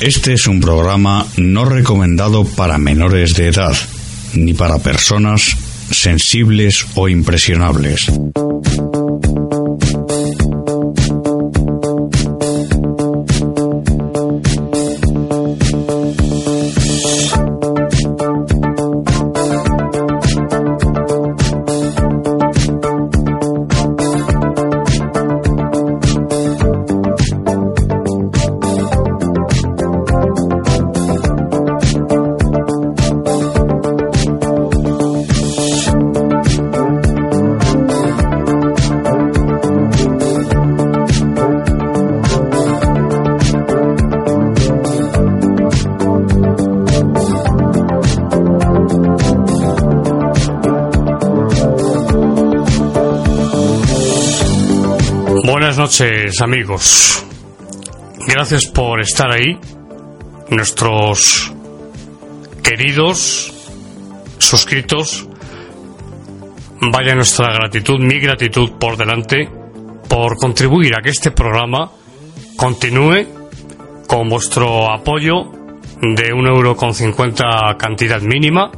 Este es un programa no recomendado para menores de edad, ni para personas sensibles o impresionables. Buenas noches amigos. Gracias por estar ahí. Nuestros queridos suscritos. Vaya nuestra gratitud, mi gratitud por delante por contribuir a que este programa continúe con vuestro apoyo de un euro con cincuenta cantidad mínima,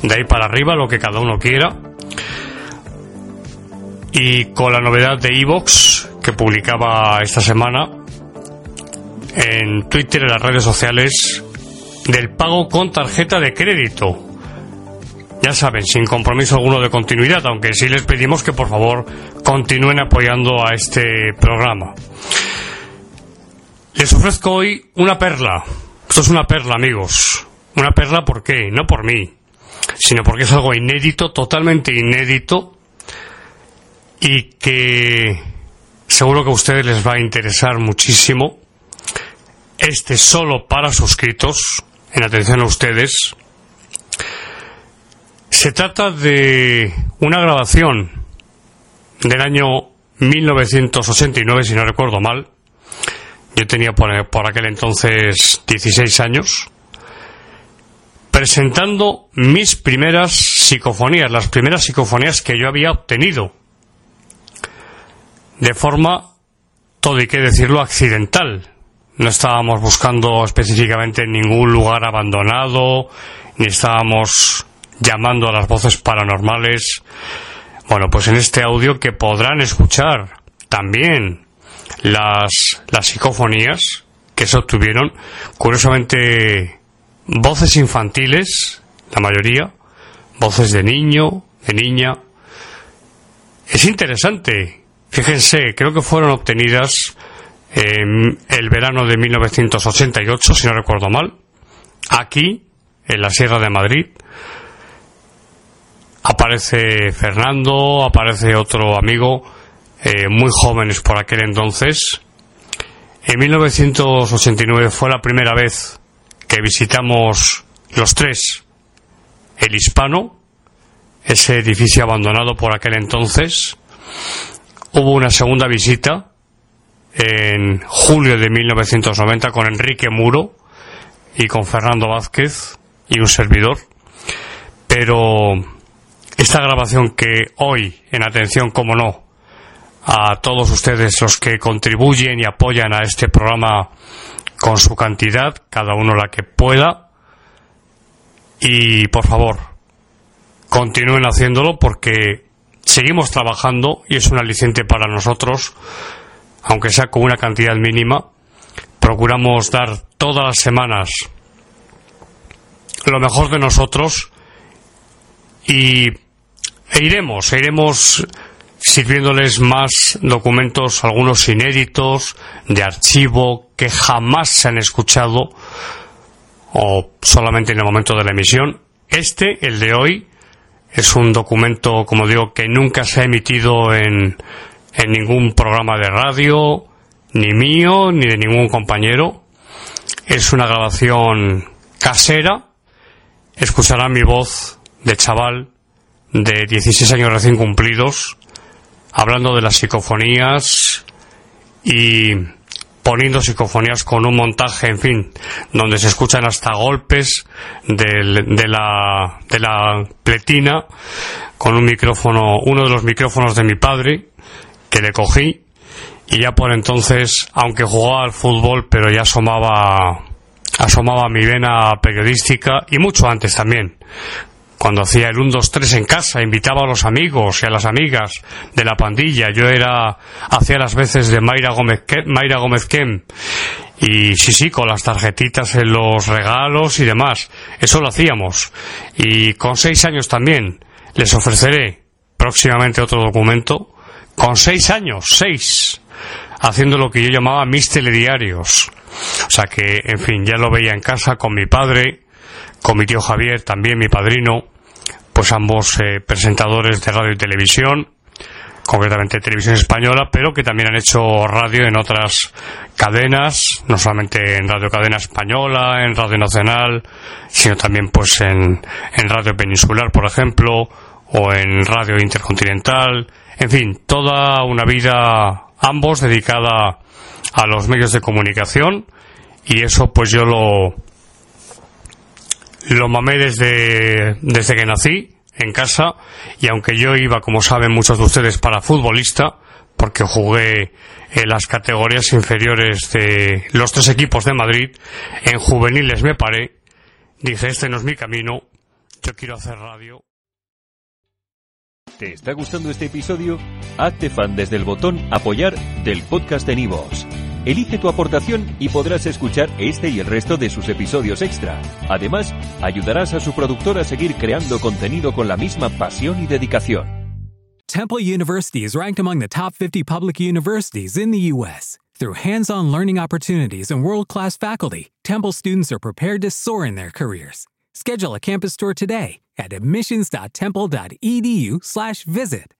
de ahí para arriba lo que cada uno quiera y con la novedad de Evox que publicaba esta semana en Twitter en las redes sociales del pago con tarjeta de crédito. Ya saben, sin compromiso alguno de continuidad, aunque sí les pedimos que por favor continúen apoyando a este programa. Les ofrezco hoy una perla. Esto es una perla, amigos. Una perla, ¿por qué? No por mí, sino porque es algo inédito, totalmente inédito, y que seguro que a ustedes les va a interesar muchísimo. Este solo para suscritos, en atención a ustedes. Se trata de una grabación del año 1989, si no recuerdo mal. Yo tenía por, por aquel entonces 16 años. Presentando mis primeras psicofonías, las primeras psicofonías que yo había obtenido de forma, todo hay que decirlo, accidental. No estábamos buscando específicamente en ningún lugar abandonado, ni estábamos llamando a las voces paranormales. Bueno, pues en este audio que podrán escuchar también las, las psicofonías que se obtuvieron, curiosamente voces infantiles, la mayoría, voces de niño, de niña. Es interesante Fíjense, creo que fueron obtenidas en el verano de 1988, si no recuerdo mal, aquí, en la Sierra de Madrid. Aparece Fernando, aparece otro amigo, eh, muy jóvenes por aquel entonces. En 1989 fue la primera vez que visitamos los tres el hispano, ese edificio abandonado por aquel entonces. Hubo una segunda visita en julio de 1990 con Enrique Muro y con Fernando Vázquez y un servidor. Pero esta grabación que hoy, en atención como no, a todos ustedes los que contribuyen y apoyan a este programa con su cantidad, cada uno la que pueda, y por favor, continúen haciéndolo porque seguimos trabajando y es un aliciente para nosotros, aunque sea con una cantidad mínima. Procuramos dar todas las semanas lo mejor de nosotros y e iremos, e iremos sirviéndoles más documentos, algunos inéditos, de archivo, que jamás se han escuchado o solamente en el momento de la emisión. Este, el de hoy, es un documento, como digo, que nunca se ha emitido en, ningún programa de radio, ni mío, ni de ningún compañero. es una grabación casera. Escucharán mi voz de chaval de 16 años recién cumplidos, hablando de las psicofonías y poniendo psicofonías con un montaje, en fin, donde se escuchan hasta golpes de, la, de la pletina con un micrófono, uno de los micrófonos de mi padre, que le cogí, y ya por entonces, aunque jugaba al fútbol, pero ya asomaba, asomaba mi vena periodística, y mucho antes también, cuando hacía el 1, 2, 3 en casa, invitaba a los amigos y a las amigas de la pandilla. Yo era, hacía las veces de Mayra Gómez, Mayra Gómez Kem. Y sí, sí, con las tarjetitas en los regalos y demás. Eso lo hacíamos. Y con seis años también les ofreceré próximamente otro documento. Con seis años, seis. Haciendo lo que yo llamaba mis telediarios. O sea que, en fin, ya lo veía en casa con mi padre, con mi tío Javier, también mi padrino, pues ambos eh, presentadores de radio y televisión, concretamente televisión española, pero que también han hecho radio en otras cadenas, no solamente en Radio Cadena Española, en Radio Nacional, sino también pues en, en Radio Peninsular, por ejemplo, o en Radio Intercontinental, en fin, toda una vida ambos dedicada a los medios de comunicación y eso pues yo lo lo mamé desde, desde que nací en casa y aunque yo iba, como saben muchos de ustedes, para futbolista, porque jugué en las categorías inferiores de los tres equipos de Madrid, en juveniles me paré, dije, este no es mi camino, yo quiero hacer radio. ¿Te está gustando este episodio? Hazte fan desde el botón apoyar del podcast de Nivos. Elige tu aportación y podrás escuchar este y el resto de sus episodios extra. Además, ayudarás a su productor a seguir creando contenido con la misma pasión y dedicación. Temple University is ranked among the top 50 public universities in the U.S. Through hands-on learning opportunities and world-class faculty, Temple students are prepared to soar in their careers. Schedule a campus tour today at admissions.temple.edu/visit.